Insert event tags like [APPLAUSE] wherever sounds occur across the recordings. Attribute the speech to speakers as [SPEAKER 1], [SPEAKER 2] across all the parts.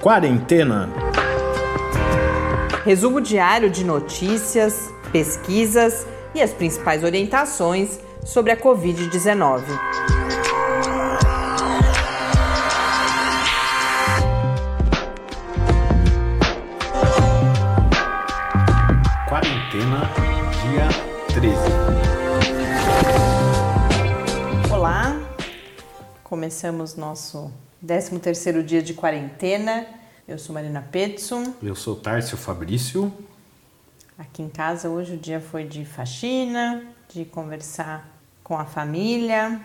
[SPEAKER 1] Quarentena.
[SPEAKER 2] Resumo diário de notícias, pesquisas e as principais orientações sobre a Covid-19. Começamos nosso 13º dia de quarentena. Eu sou Marina Petson.
[SPEAKER 1] Eu sou Tárcio Fabrício.
[SPEAKER 2] Aqui em casa hoje o dia foi de faxina, de conversar com a família.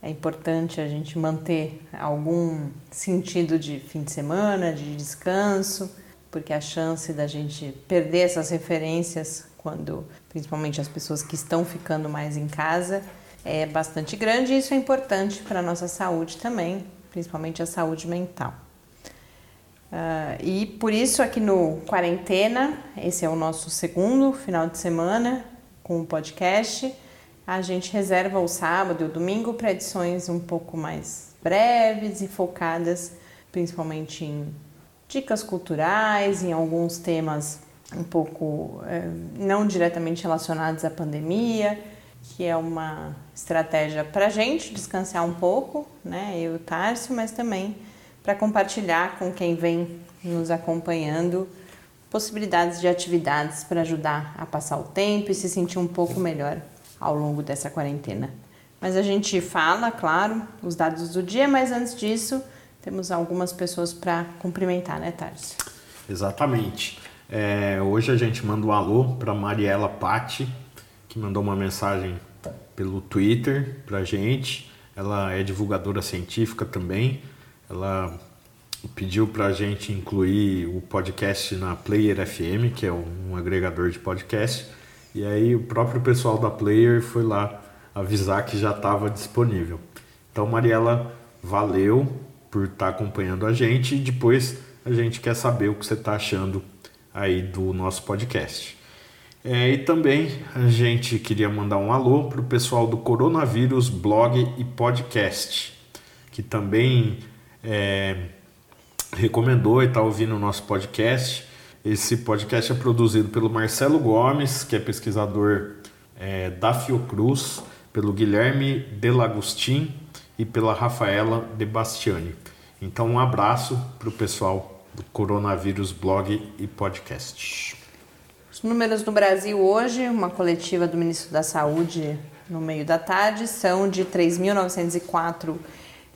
[SPEAKER 2] É importante a gente manter algum sentido de fim de semana, de descanso, porque a chance da gente perder essas referências quando, principalmente as pessoas que estão ficando mais em casa, é bastante grande e isso é importante para a nossa saúde também, principalmente a saúde mental. Uh, e por isso, aqui no Quarentena, esse é o nosso segundo final de semana com o podcast. A gente reserva o sábado e o domingo para edições um pouco mais breves e focadas principalmente em dicas culturais, em alguns temas um pouco eh, não diretamente relacionados à pandemia, que é uma estratégia para a gente descansar um pouco, né? Eu e o Tárcio, mas também para compartilhar com quem vem nos acompanhando possibilidades de atividades para ajudar a passar o tempo e se sentir um pouco melhor ao longo dessa quarentena. Mas a gente fala, claro, os dados do dia, mas antes disso, temos algumas pessoas para cumprimentar, né, Tarso?
[SPEAKER 1] Exatamente. É, hoje a gente manda um alô para Mariela Patti, mandou uma mensagem pelo Twitter para gente. Ela é divulgadora científica também. Ela pediu para a gente incluir o podcast na Player FM, que é um, agregador de podcast. E aí o próprio pessoal da Player foi lá avisar que já estava disponível. Então, Mariela, valeu por estar tá acompanhando a gente e depois a gente quer saber o que você está achando aí do nosso podcast. É, e também a gente queria mandar um alô para o pessoal do Coronavírus Blog e Podcast, que também é, recomendou e está ouvindo o nosso podcast. Esse podcast é produzido pelo Marcelo Gomes, que é pesquisador é, da Fiocruz, pelo Guilherme Delagostin e pela Rafaela De Bastiani. Então, um abraço para o pessoal do Coronavírus Blog e Podcast.
[SPEAKER 2] Os números no Brasil hoje, uma coletiva do Ministro da Saúde no meio da tarde, são de 3.904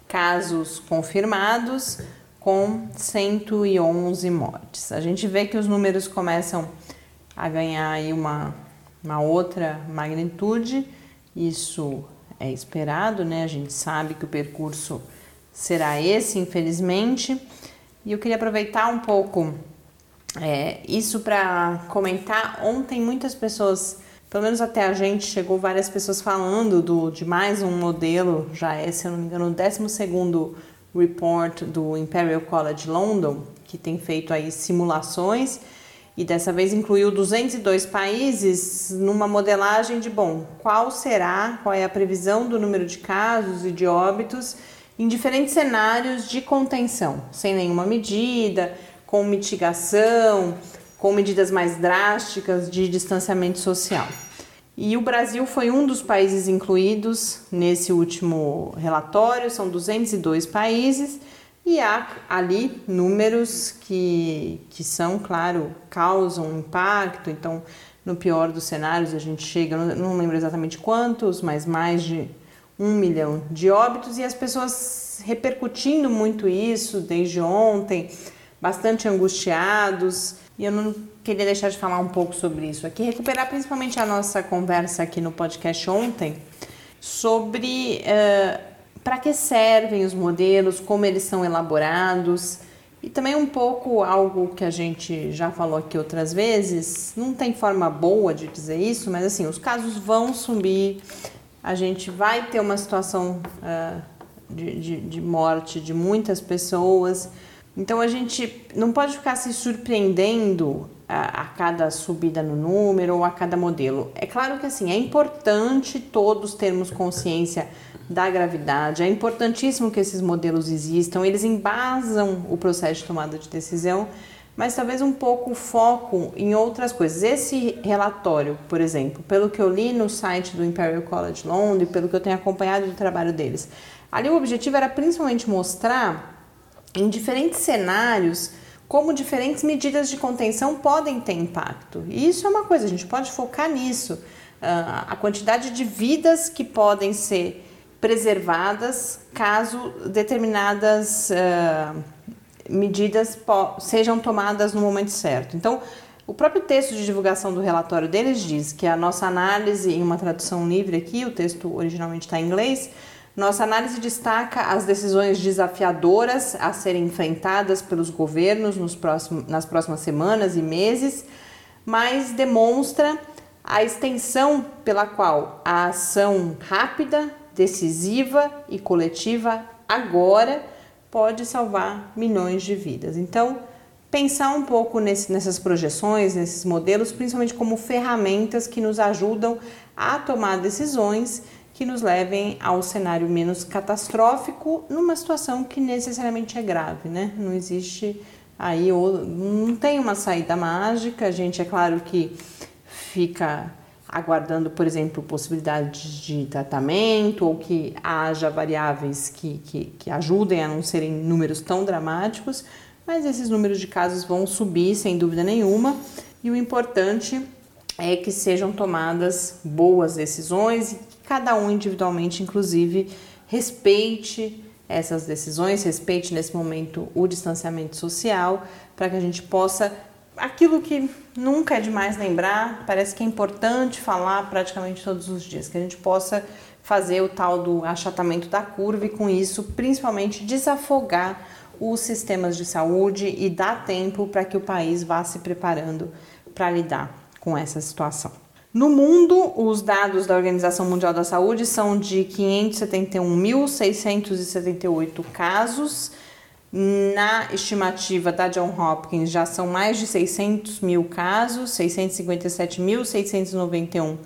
[SPEAKER 2] casos confirmados, com 111 mortes. A gente vê que os números começam a ganhar aí uma, uma outra magnitude, isso é esperado, né? A gente sabe que o percurso será esse, infelizmente. E eu queria aproveitar um pouco é, isso para comentar. Ontem muitas pessoas, pelo menos até a gente, chegou várias pessoas falando do, de mais um modelo, já é, se eu não me engano, o 12 segundo report do Imperial College London, que tem feito aí simulações e dessa vez incluiu 202 países numa modelagem de bom, qual será, qual é a previsão do número de casos e de óbitos em diferentes cenários de contenção, sem nenhuma medida, com mitigação, com medidas mais drásticas de distanciamento social. E o Brasil foi um dos países incluídos nesse último relatório, são 202 países, e há ali números que, que são, claro, causam impacto. Então, no pior dos cenários, a gente chega, não, lembro exatamente quantos, mas mais de um milhão de óbitos, e as pessoas repercutindo muito isso desde ontem, bastante angustiados. E eu não queria deixar de falar um pouco sobre isso aqui, recuperar principalmente a nossa conversa aqui no podcast ontem sobre uh, para que servem os modelos, como eles são elaborados e também um pouco algo que a gente já falou aqui outras vezes. Não tem forma boa de dizer isso, mas assim, os casos vão subir, a gente vai ter uma situação uh, de, de, de morte de muitas pessoas. Então a gente não pode ficar se surpreendendo a, a, cada subida no número ou a cada modelo. É claro que assim é importante todos termos consciência da gravidade. É importantíssimo que esses modelos existam, eles embasam o processo de tomada de decisão, mas talvez um pouco foco em outras coisas. Esse relatório, por exemplo, pelo que eu li no site do Imperial College London, pelo que eu tenho acompanhado do trabalho deles, ali o objetivo era principalmente mostrar em diferentes cenários como diferentes medidas de contenção podem ter impacto. E isso é uma coisa, a gente pode focar nisso. Uh, a quantidade de vidas que podem ser preservadas caso determinadas uh, medidas sejam tomadas no momento certo. Então, o próprio texto de divulgação do relatório deles diz que a nossa análise, em uma tradução livre aqui, o texto originalmente está em inglês, nossa análise destaca as decisões desafiadoras a serem enfrentadas pelos governos nos próximos, nas próximas semanas e meses, mas demonstra a extensão pela qual a ação rápida, decisiva e coletiva agora pode salvar milhões de vidas. Então, pensar um pouco nesse, nessas projeções, nesses modelos, principalmente como ferramentas que nos ajudam a tomar decisões que nos levem ao cenário menos catastrófico numa situação que necessariamente é grave, né? Não existe aí, não tem uma saída mágica, a gente é claro que fica aguardando, por exemplo, possibilidades de tratamento ou que haja variáveis que, que, que ajudem a não serem números tão dramáticos, mas esses números de casos vão subir sem dúvida nenhuma e o importante é que sejam tomadas boas decisões e cada um individualmente, inclusive, respeite essas decisões, respeite nesse momento o distanciamento social, para que a gente possa. Aquilo que nunca é demais lembrar, parece que é importante falar praticamente todos os dias, que a gente possa fazer o tal do achatamento da curva e, com isso, principalmente desafogar os sistemas de saúde e dar tempo para que o país vá se preparando para lidar com essa situação. No mundo, os dados da Organização Mundial da Saúde são de 571.678 casos. Na estimativa da John Hopkins, já são mais de 600 mil casos, 657.691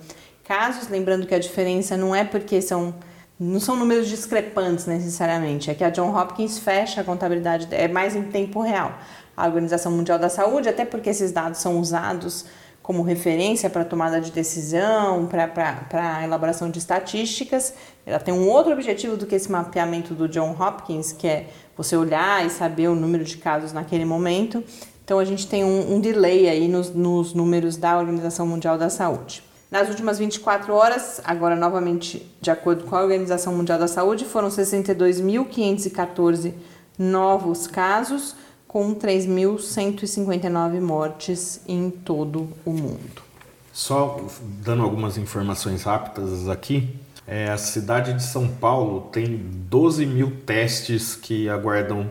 [SPEAKER 2] casos. Lembrando que a diferença não é porque são não são números discrepantes necessariamente, é que a John Hopkins fecha a contabilidade, é mais em tempo real. A Organização Mundial da Saúde, até porque esses dados são usados como referência para tomada de decisão, para elaboração de estatísticas. Ela tem um outro objetivo do que esse mapeamento do John Hopkins, que é você olhar e saber o número de casos naquele momento. Então a gente tem um, um delay aí nos, nos números da Organização Mundial da Saúde. Nas últimas 24 horas, agora novamente de acordo com a Organização Mundial da Saúde, foram 62.514 novos casos, com 3.159 mortes em todo o mundo.
[SPEAKER 1] Só dando algumas informações rápidas aqui, é, a cidade de São Paulo tem 12 mil testes que aguardam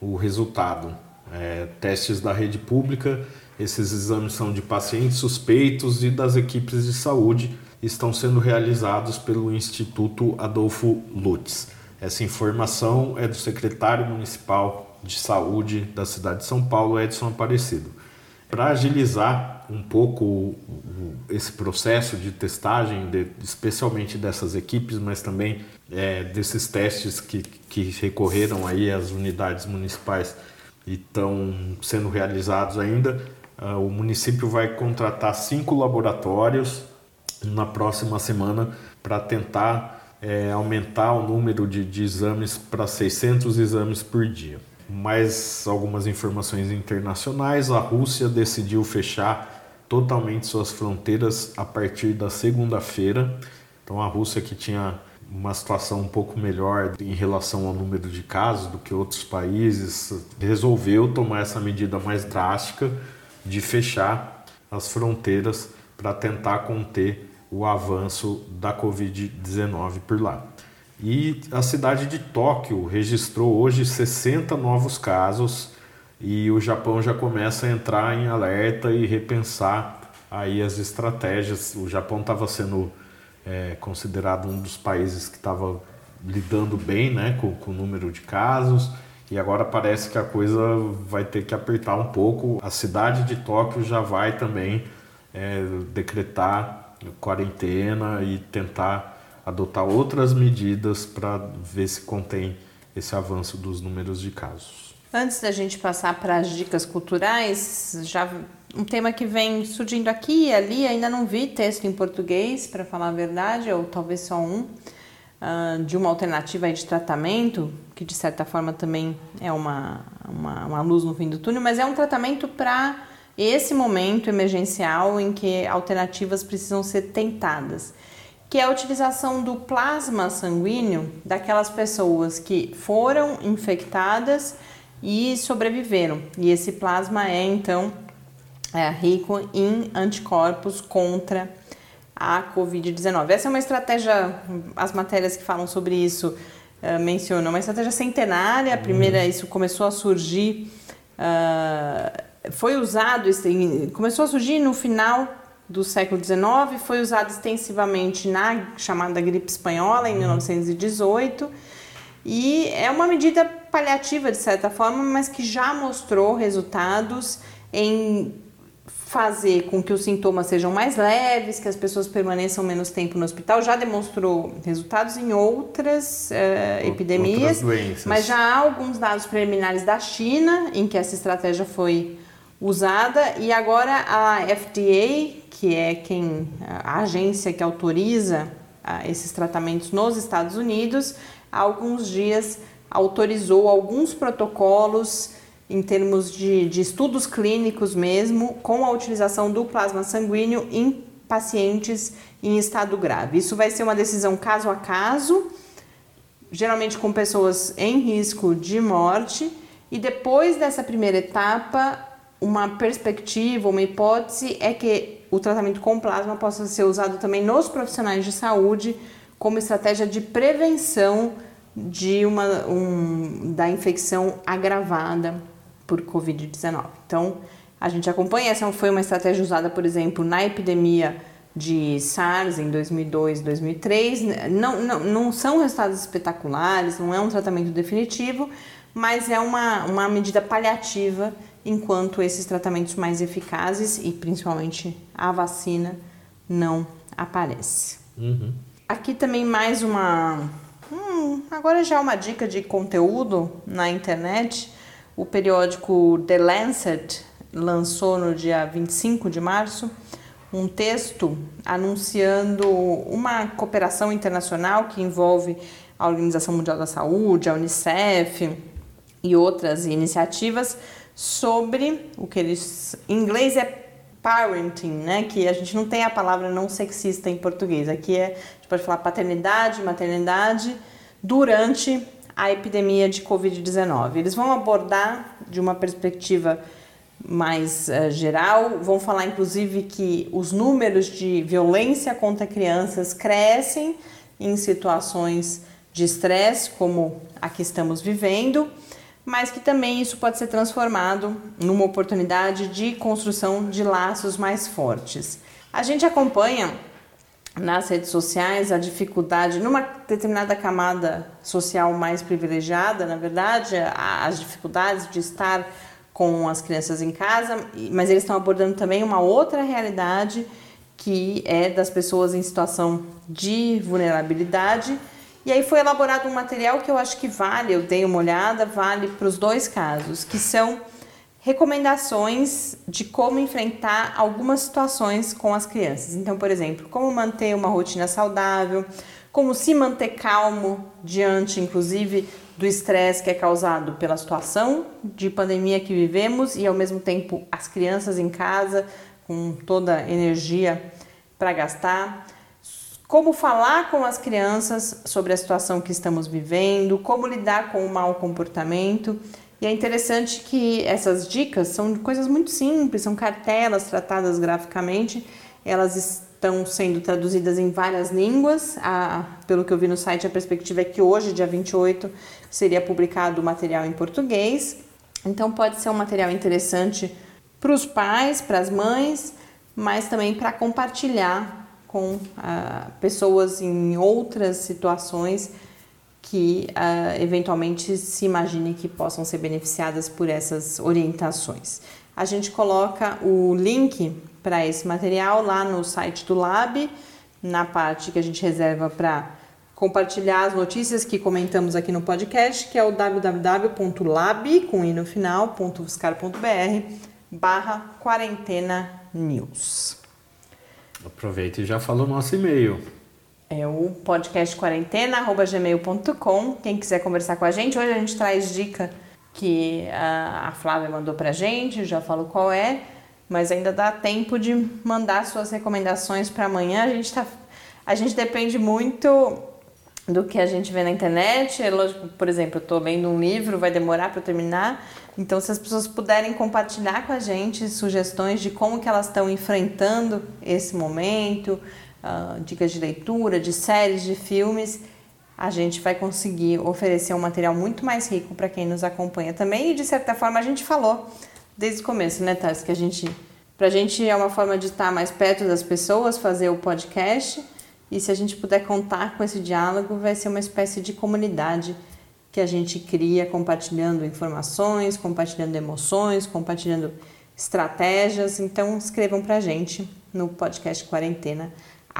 [SPEAKER 1] o resultado. É, testes da rede pública, esses exames são de pacientes suspeitos e das equipes de saúde, estão sendo realizados pelo Instituto Adolfo Lutz. Essa informação é do secretário municipal de Saúde da cidade de São Paulo, Edson Aparecido. Para agilizar um pouco esse processo de testagem, de, especialmente dessas equipes, mas também é, desses testes que, que recorreram aí às unidades municipais e estão sendo realizados ainda, uh, o município vai contratar cinco laboratórios na próxima semana para tentar é, aumentar o número de, de exames para 600 exames por dia mais algumas informações internacionais. A Rússia decidiu fechar totalmente suas fronteiras a partir da segunda-feira. Então, a Rússia, que tinha uma situação um pouco melhor em relação ao número de casos do que outros países, resolveu tomar essa medida mais drástica de fechar as fronteiras para tentar conter o avanço da Covid-19 por lá. E a cidade de Tóquio registrou hoje 60 novos casos e o Japão já começa a entrar em alerta e repensar aí as estratégias. O Japão estava sendo é, considerado um dos países que estava lidando bem né, com, com o número de casos e agora parece que a coisa vai ter que apertar um pouco. A cidade de Tóquio já vai também é, decretar quarentena e tentar adotar outras medidas para ver se contém esse avanço dos números de casos.
[SPEAKER 2] Antes da gente passar para as dicas culturais, já um tema que vem surgindo aqui e ali, ainda não vi texto em português, para falar a verdade, ou talvez só um, uh, de uma alternativa de tratamento, que de certa forma também é uma, uma, uma luz no fim do túnel, mas é um tratamento para esse momento emergencial em que alternativas precisam ser tentadas, que é a utilização do plasma sanguíneo daquelas pessoas que foram infectadas e sobreviveram. E esse plasma é então é, rico em anticorpos contra a Covid-19. Essa é uma estratégia, as matérias que falam sobre isso uh, mencionam, uma estratégia centenária. A primeira, uhum. isso começou a surgir, uh, foi usado, começou a surgir no final do século XIX, foi usado extensivamente na chamada gripe espanhola em uhum. 1918 e é uma medida paliativa de certa forma, mas que já mostrou resultados em fazer com que os sintomas sejam mais leves, que as pessoas permaneçam menos tempo no hospital. Já demonstrou resultados em outras uh, epidemias, outras mas já há alguns dados preliminares da China em que essa estratégia foi usada e agora a FDA, que é quem a agência que autoriza uh, esses tratamentos nos Estados Unidos, há alguns dias autorizou alguns protocolos em termos de, de estudos clínicos mesmo, com a utilização do plasma sanguíneo em pacientes em estado grave. Isso vai ser uma decisão caso a caso, geralmente com pessoas em risco de morte, e depois dessa primeira etapa, uma perspectiva, uma hipótese é que o tratamento com plasma possa ser usado também nos profissionais de saúde como estratégia de prevenção de uma, um, da infecção agravada por Covid-19. Então, a gente acompanha, essa foi uma estratégia usada, por exemplo, na epidemia de SARS em 2002, 2003. Não, não, não são resultados espetaculares, não é um tratamento definitivo, mas é uma, uma medida paliativa enquanto esses tratamentos mais eficazes e principalmente a vacina não aparece. Uhum. Aqui também mais uma. Hum, agora já uma dica de conteúdo na internet. O periódico The Lancet lançou no dia 25 de março um texto anunciando uma cooperação internacional que envolve a Organização Mundial da Saúde, a Unicef e outras iniciativas sobre o que eles em inglês é parenting, né? Que a gente não tem a palavra não sexista em português. Aqui é, a gente pode falar paternidade, maternidade durante a epidemia de Covid-19. Eles vão abordar de uma perspectiva mais uh, geral, vão falar inclusive que os números de violência contra crianças crescem em situações de estresse, como a que estamos vivendo, mas que também isso pode ser transformado numa oportunidade de construção de laços mais fortes. A gente acompanha nas redes sociais a dificuldade, numa determinada camada social mais privilegiada, na verdade, as dificuldades de estar com as crianças em casa, mas eles estão abordando também uma outra realidade que é das pessoas em situação de vulnerabilidade. E aí foi elaborado um material que eu acho que vale, eu dei uma olhada, vale para os dois casos, que são recomendações de como enfrentar algumas situações com as crianças. Então, por exemplo, como manter uma rotina saudável, como se manter calmo diante, inclusive, do estresse que é causado pela situação de pandemia que vivemos e, ao mesmo tempo, as crianças em casa com toda a energia para gastar. Como falar com as crianças sobre a situação que estamos vivendo, como lidar com o mau comportamento e é interessante que essas dicas são coisas muito simples, são cartelas tratadas graficamente, elas estão sendo traduzidas em várias línguas. A, pelo que eu vi no site, a perspectiva é que hoje, dia 28, seria publicado o material em português. Então, pode ser um material interessante para os pais, para as mães, mas também para compartilhar com ah, pessoas em outras situações que uh, eventualmente se imagine que possam ser beneficiadas por essas orientações. A gente coloca o link para esse material lá no site do Lab, na parte que a gente reserva para compartilhar as notícias que comentamos aqui no podcast, que é o www.lab, com i no final, barra quarentena news.
[SPEAKER 1] Aproveita e já fala o nosso e-mail.
[SPEAKER 2] É o podcast quarentena@gmail.com. Quem quiser conversar com a gente, hoje a gente traz dica que a Flávia mandou pra gente, já falo qual é, mas ainda dá tempo de mandar suas recomendações para amanhã. A gente tá a gente depende muito do que a gente vê na internet. É lógico, por exemplo, eu estou lendo um livro, vai demorar para terminar. Então, se as pessoas puderem compartilhar com a gente sugestões de como que elas estão enfrentando esse momento, uh, dicas de leitura, de séries, de filmes, a gente vai conseguir oferecer um material muito mais rico para quem nos acompanha também. E de certa forma a gente falou desde o começo, né, Tars, que a gente, pra gente é uma forma de estar mais perto das pessoas, fazer o podcast. E se a gente puder contar com esse diálogo, vai ser uma espécie de comunidade que a gente cria compartilhando informações, compartilhando emoções, compartilhando estratégias. Então escrevam pra gente no podcast quarentena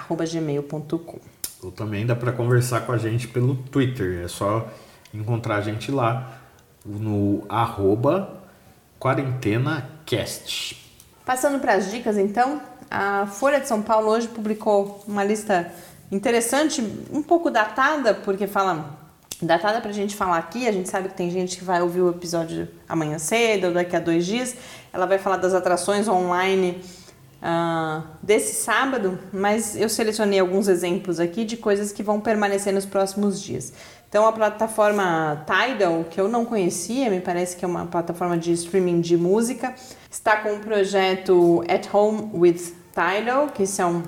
[SPEAKER 2] gmail.com.
[SPEAKER 1] Ou também dá para conversar com a gente pelo Twitter. É só encontrar a gente lá no arroba quarentenacast.
[SPEAKER 2] Passando para as dicas, então, a Folha de São Paulo hoje publicou uma lista interessante, um pouco datada, porque fala datada para a gente falar aqui. A gente sabe que tem gente que vai ouvir o episódio amanhã cedo ou daqui a dois dias. Ela vai falar das atrações online uh, desse sábado, mas eu selecionei alguns exemplos aqui de coisas que vão permanecer nos próximos dias. Então, a plataforma Tidal, que eu não conhecia, me parece que é uma plataforma de streaming de música, está com o projeto At Home with Tidal, que são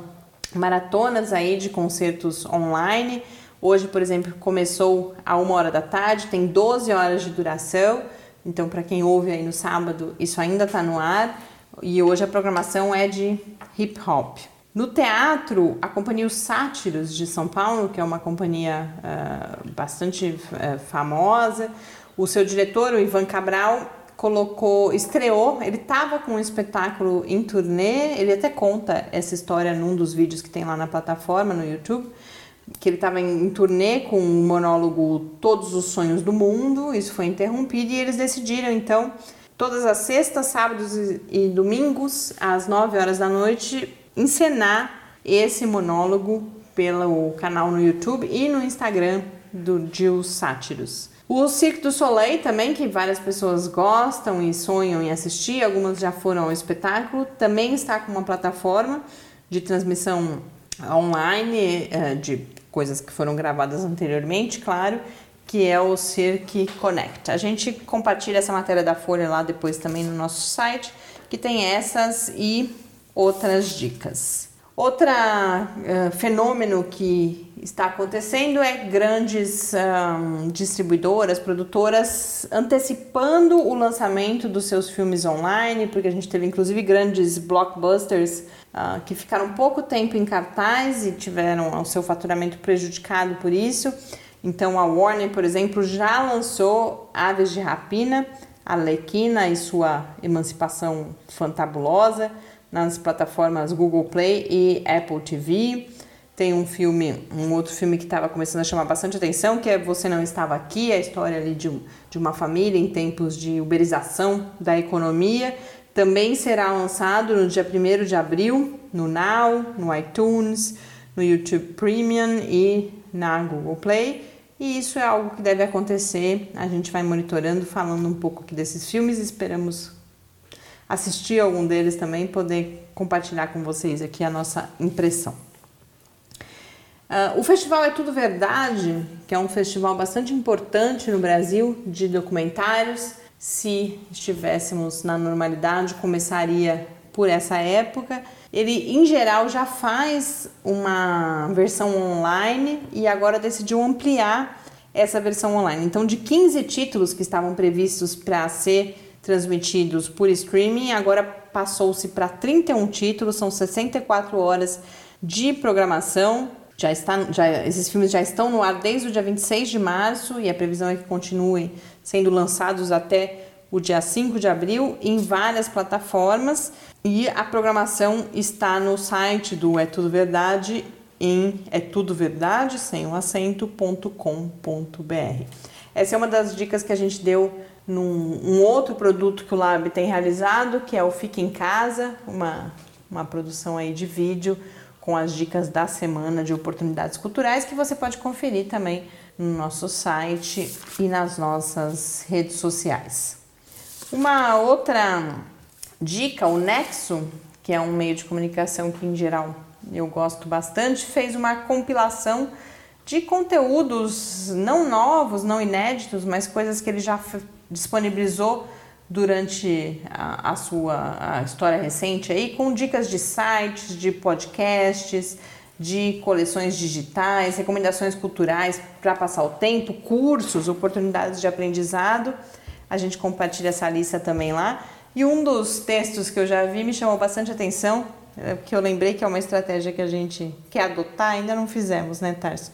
[SPEAKER 2] maratonas aí de concertos online. Hoje, por exemplo, começou a uma hora da tarde, tem 12 horas de duração. Então, para quem ouve aí no sábado, isso ainda está no ar. E hoje a programação é de hip hop. No teatro, a companhia Os Sátiros de São Paulo, que é uma companhia uh, bastante uh, famosa, o seu diretor, o Ivan Cabral, colocou, estreou, ele estava com um espetáculo em turnê, ele até conta essa história num dos vídeos que tem lá na plataforma, no YouTube, que ele estava em, em turnê com um monólogo Todos os Sonhos do Mundo, isso foi interrompido e eles decidiram então todas as sextas, sábados e domingos, às 9 horas da noite, encenar esse monólogo pelo canal no YouTube e no Instagram do Gil Sátiros. O Cirque du Soleil também, que várias pessoas gostam e sonham em assistir, algumas já foram ao espetáculo, também está com uma plataforma de transmissão online eh, de coisas que foram gravadas anteriormente, claro, que é o Cirque Connect. A gente compartilha essa matéria da Folha lá depois também no nosso site, que tem essas e outras dicas. Outro uh, fenômeno que está acontecendo é grandes um, distribuidoras, produtoras antecipando o lançamento dos seus filmes online, porque a gente teve inclusive grandes blockbusters uh, que ficaram pouco tempo em cartaz e tiveram o seu faturamento prejudicado por isso. Então a Warner, por exemplo, já lançou Aves de Rapina, Alequina e sua emancipação fantabulosa nas plataformas Google Play e Apple TV. Tem um filme, um outro filme que estava começando a chamar bastante atenção, que é Você Não Estava Aqui, a história ali de, um, de uma família em tempos de uberização da economia. Também será lançado no dia 1 de abril no Now, no iTunes, no YouTube Premium e na Google Play. E isso é algo que deve acontecer. A gente vai monitorando, falando um pouco aqui desses filmes. Esperamos assistir algum deles também, poder compartilhar com vocês aqui a nossa impressão. Uh, o festival É Tudo Verdade, que é um festival bastante importante no Brasil de documentários. Se estivéssemos na normalidade, começaria por essa época. Ele, em geral, já faz uma versão online e agora decidiu ampliar essa versão online. Então, de 15 títulos que estavam previstos para ser transmitidos por streaming, agora passou-se para 31 títulos, são 64 horas de programação. Já está, já, esses filmes já estão no ar desde o dia 26 de março e a previsão é que continuem sendo lançados até o dia 5 de abril em várias plataformas e a programação está no site do É Tudo Verdade em é tudo verdade sem um acento.com.br. Essa é uma das dicas que a gente deu num um outro produto que o Lab tem realizado, que é o Fique em Casa, uma, uma produção aí de vídeo com as dicas da semana de oportunidades culturais que você pode conferir também no nosso site e nas nossas redes sociais. Uma outra dica, o Nexo, que é um meio de comunicação que em geral eu gosto bastante, fez uma compilação de conteúdos não novos, não inéditos, mas coisas que ele já disponibilizou durante a, a, sua a história recente aí, com dicas de sites, de podcasts, de coleções digitais, recomendações culturais para passar o tempo, cursos, oportunidades de aprendizado. A gente compartilha essa lista também lá. E um dos textos que eu já vi me chamou bastante atenção, é, que eu lembrei que é uma estratégia que a gente quer adotar, ainda não fizemos, né, Tarso?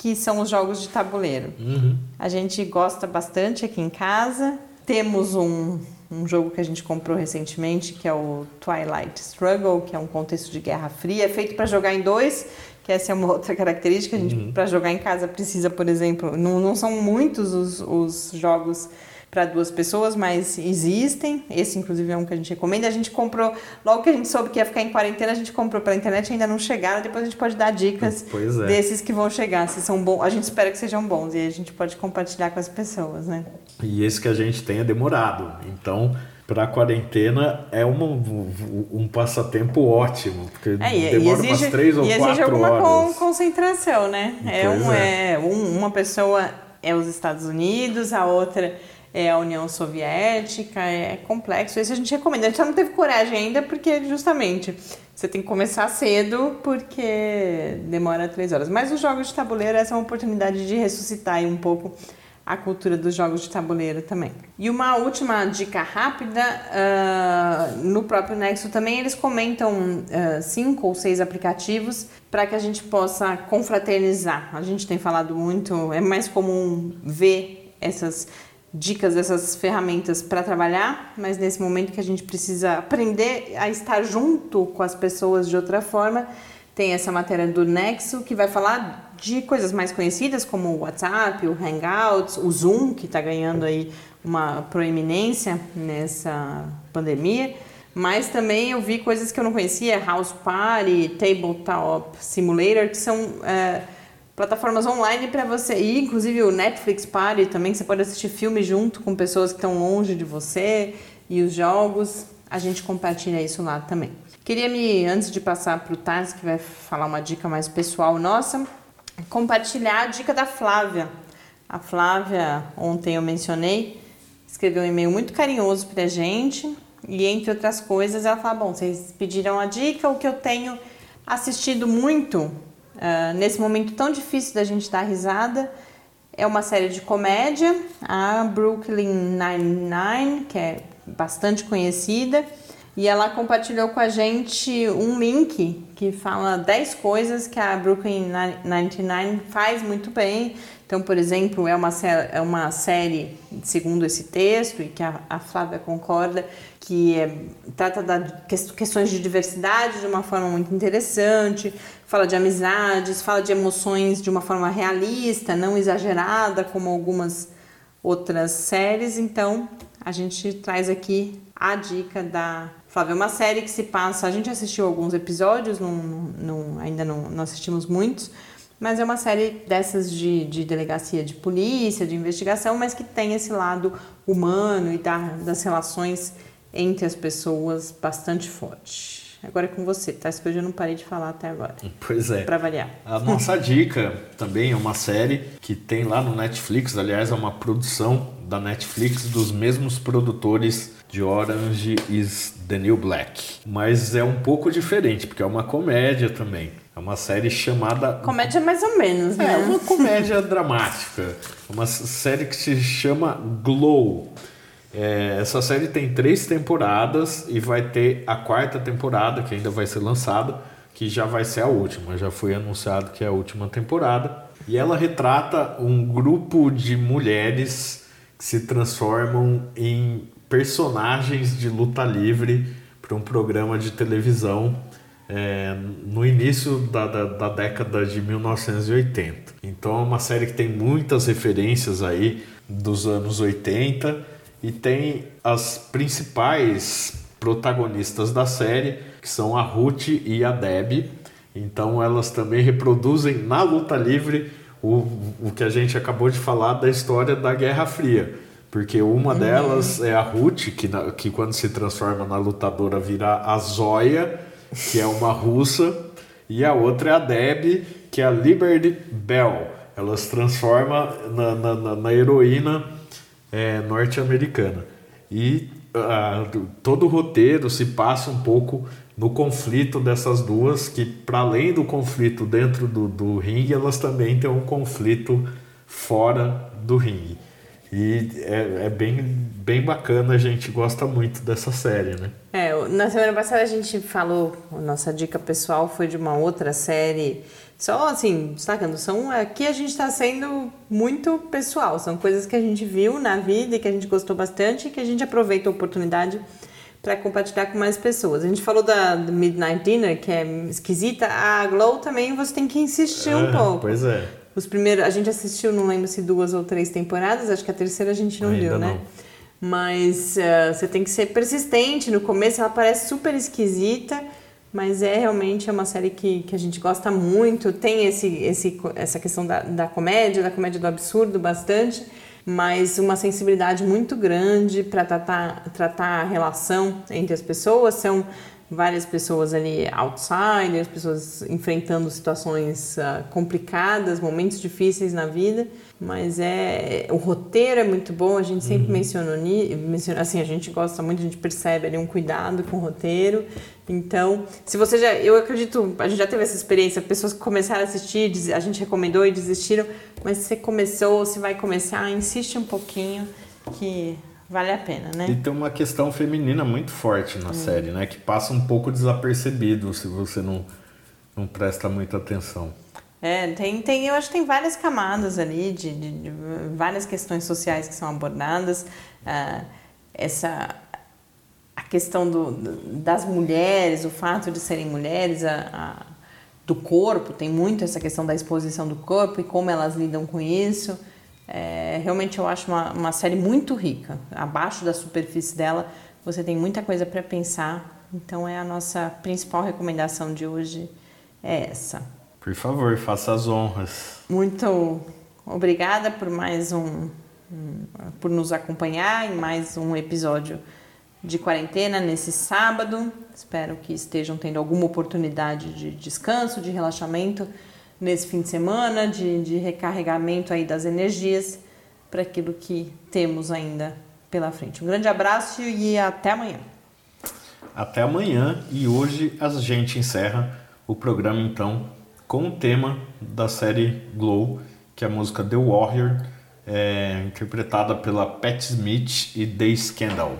[SPEAKER 2] Que são os jogos de tabuleiro.
[SPEAKER 1] Uhum.
[SPEAKER 2] A gente gosta bastante aqui em casa, temos um, um jogo que a gente comprou recentemente, que é o Twilight Struggle, que é um contexto de Guerra Fria, é feito para jogar em dois, que essa é uma [LAUGHS] outra característica. A gente, uhum. para jogar em casa, precisa, por exemplo, não, não são muitos os, os jogos para duas pessoas, mas existem. Esse, inclusive, é um que a gente recomenda. A gente comprou, logo que a gente soube que ia ficar em quarentena, a gente comprou pela internet, ainda não chegaram. Depois a gente pode dar dicas
[SPEAKER 1] é.
[SPEAKER 2] desses que vão chegar, se são bons. A gente espera que sejam bons e a gente pode compartilhar com as pessoas, né?
[SPEAKER 1] E esse que a gente tem é demorado. Então, para a quarentena é uma, um passatempo ótimo, porque é, demora exige, umas três ou
[SPEAKER 2] e
[SPEAKER 1] quatro
[SPEAKER 2] alguma
[SPEAKER 1] horas.
[SPEAKER 2] concentração, né? é, um, é. é um, uma pessoa é os Estados Unidos, a outra é a União Soviética, é complexo. Esse a gente recomenda. A gente não teve coragem ainda, porque justamente você tem que começar cedo, porque demora três horas. Mas os jogos de tabuleiro, essa é uma oportunidade de ressuscitar um pouco a cultura dos jogos de tabuleiro também. E uma última dica rápida, uh, no próprio Nexo também eles comentam uh, cinco ou seis aplicativos para que a gente possa confraternizar. A gente tem falado muito, é mais comum ver essas dicas dessas ferramentas para trabalhar, mas nesse momento que a gente precisa aprender a estar junto com as pessoas de outra forma, tem essa matéria do Nexo que vai falar de coisas mais conhecidas como o WhatsApp, o Hangouts, o Zoom que está ganhando aí uma proeminência nessa pandemia. Mas também eu vi coisas que eu não conhecia, House Party, Tabletop Simulator, que são é, plataformas online para você ir, inclusive o Netflix Party também, você pode assistir filme junto com pessoas que estão longe de você e os jogos, a gente compartilha isso lá também. Queria me, antes de passar para o Tars, que vai falar uma dica mais pessoal nossa, compartilhar a dica da Flávia. A Flávia, ontem eu mencionei, escreveu um e-mail muito carinhoso para a gente e, entre outras coisas, ela fala: Bom, vocês pediram a dica, o que eu tenho assistido muito Uh, nesse momento tão difícil da gente dar risada, é uma série de comédia, a Brooklyn Nine-Nine, que é bastante conhecida, e ela compartilhou com a gente um link que fala 10 coisas que a Brooklyn Nine-Nine faz muito bem. Então, por exemplo, é uma, é uma série, segundo esse texto, e que a, a Flávia concorda, que é, trata de questões de diversidade de uma forma muito interessante, fala de amizades, fala de emoções de uma forma realista, não exagerada, como algumas outras séries. Então, a gente traz aqui a dica da Flávia. É uma série que se passa. A gente assistiu alguns episódios, não, não, ainda não, não assistimos muitos, mas é uma série dessas de, de delegacia de polícia, de investigação, mas que tem esse lado humano e da, das relações entre as pessoas bastante forte. Agora é com você, tá? Isso que eu já não parei de falar até agora.
[SPEAKER 1] Pois é.
[SPEAKER 2] Pra variar.
[SPEAKER 1] A nossa dica também é uma série que tem lá no Netflix, aliás, é uma produção da Netflix dos mesmos produtores de Orange is the New Black. Mas é um pouco diferente, porque é uma comédia também. É uma série chamada.
[SPEAKER 2] Comédia mais ou menos,
[SPEAKER 1] né? [LAUGHS]
[SPEAKER 2] É,
[SPEAKER 1] uma comédia dramática. Uma série que se chama Glow. É, essa série tem três temporadas e vai ter a quarta temporada que ainda vai ser lançada, que já vai ser a última. Já foi anunciado que é a última temporada. E ela retrata um grupo de mulheres que se transformam em personagens de luta livre para um programa de televisão é, no início da, da, da, década de 1980. Então é uma série que tem muitas referências aí dos anos 80 e tem as principais protagonistas da série, que são a Ruth e a Deb. Então elas também reproduzem na luta livre o, o que a gente acabou de falar da história da Guerra Fria. Porque uma uhum. delas é a Ruth, que, na, que quando se transforma na lutadora vira a Zoya que é uma russa, e a outra é a Deb, que é a Liberty Bell. Ela se transforma na, na, na heroína é, norte-americana. E todo o roteiro se passa um pouco no conflito dessas duas, que para além do conflito dentro do, do ringue, elas também têm um conflito fora do ringue. E é, é, bem, bem bacana, a gente gosta muito dessa série, né?
[SPEAKER 2] É, na semana passada a gente falou, nossa dica pessoal foi de uma outra série. Só assim, destacando, são, aqui a gente está sendo muito pessoal, são coisas que a gente viu na vida e que a gente gostou bastante e que a gente aproveita a oportunidade para compartilhar com mais pessoas. A gente falou da Midnight Dinner, que é esquisita, a Glow também você tem que insistir um é, pouco.
[SPEAKER 1] Pois é.
[SPEAKER 2] Os primeiros, a gente assistiu, não lembro se duas ou três temporadas, acho que a terceira a gente não
[SPEAKER 1] Ainda
[SPEAKER 2] viu, né? Mas uh, você tem que ser persistente. No começo ela parece super esquisita, mas é realmente é uma série que, que a gente gosta muito. Tem esse, esse, essa questão da, da comédia, da comédia do absurdo bastante, mas uma sensibilidade muito grande para tratar, tratar a relação entre as pessoas. São várias pessoas ali outsiders, pessoas enfrentando situações uh, complicadas, momentos difíceis na vida, mas é o roteiro é muito bom, a gente sempre uhum. mencionou, menciona, assim, a gente gosta muito, a gente percebe ali um cuidado com o roteiro. Então, se você já, eu acredito, a gente já teve essa experiência, pessoas que começaram a assistir, a gente recomendou e desistiram, mas se você começou, se vai começar, insiste um pouquinho que Vale a pena, né?
[SPEAKER 1] E tem uma questão feminina muito forte na hum. série, né? Que passa um pouco desapercebido se você não, não presta muita atenção.
[SPEAKER 2] É, tem, tem, eu acho que tem várias camadas ali, de, de, de várias questões sociais que são abordadas. Uh, essa, a questão do, das mulheres, o fato de serem mulheres, a, a, do corpo, tem muito essa questão da exposição do corpo e como elas lidam com isso. É, realmente eu acho uma, uma série muito rica. Abaixo da superfície dela, você tem muita coisa para pensar. Então é a nossa principal recomendação de hoje é essa.
[SPEAKER 1] Por favor, faça as honras.
[SPEAKER 2] Muito obrigada por mais um, por nos acompanhar em mais um episódio de quarentena nesse sábado. Espero que estejam tendo alguma oportunidade de descanso, de relaxamento nesse fim de semana, de, de recarregamento aí das energias para aquilo que temos ainda pela frente. Um grande abraço e até amanhã.
[SPEAKER 1] Até amanhã e hoje a gente encerra o programa então com o tema da série Glow, que é a música The Warrior, é, interpretada pela Pat Smith e The Scandal.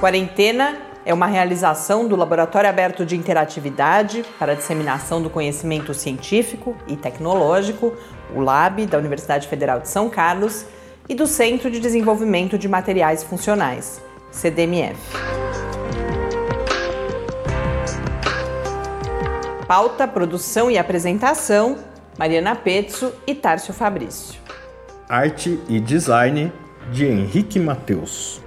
[SPEAKER 2] Quarentena é uma realização do Laboratório Aberto de Interatividade para Disseminação do Conhecimento Científico e Tecnológico, o LAB, da Universidade Federal de São Carlos, e do Centro de Desenvolvimento de Materiais Funcionais, CDMF. Pauta, produção e apresentação, Mariana Pezzo e Tárcio Fabrício.
[SPEAKER 1] Arte e design de Henrique Mateus.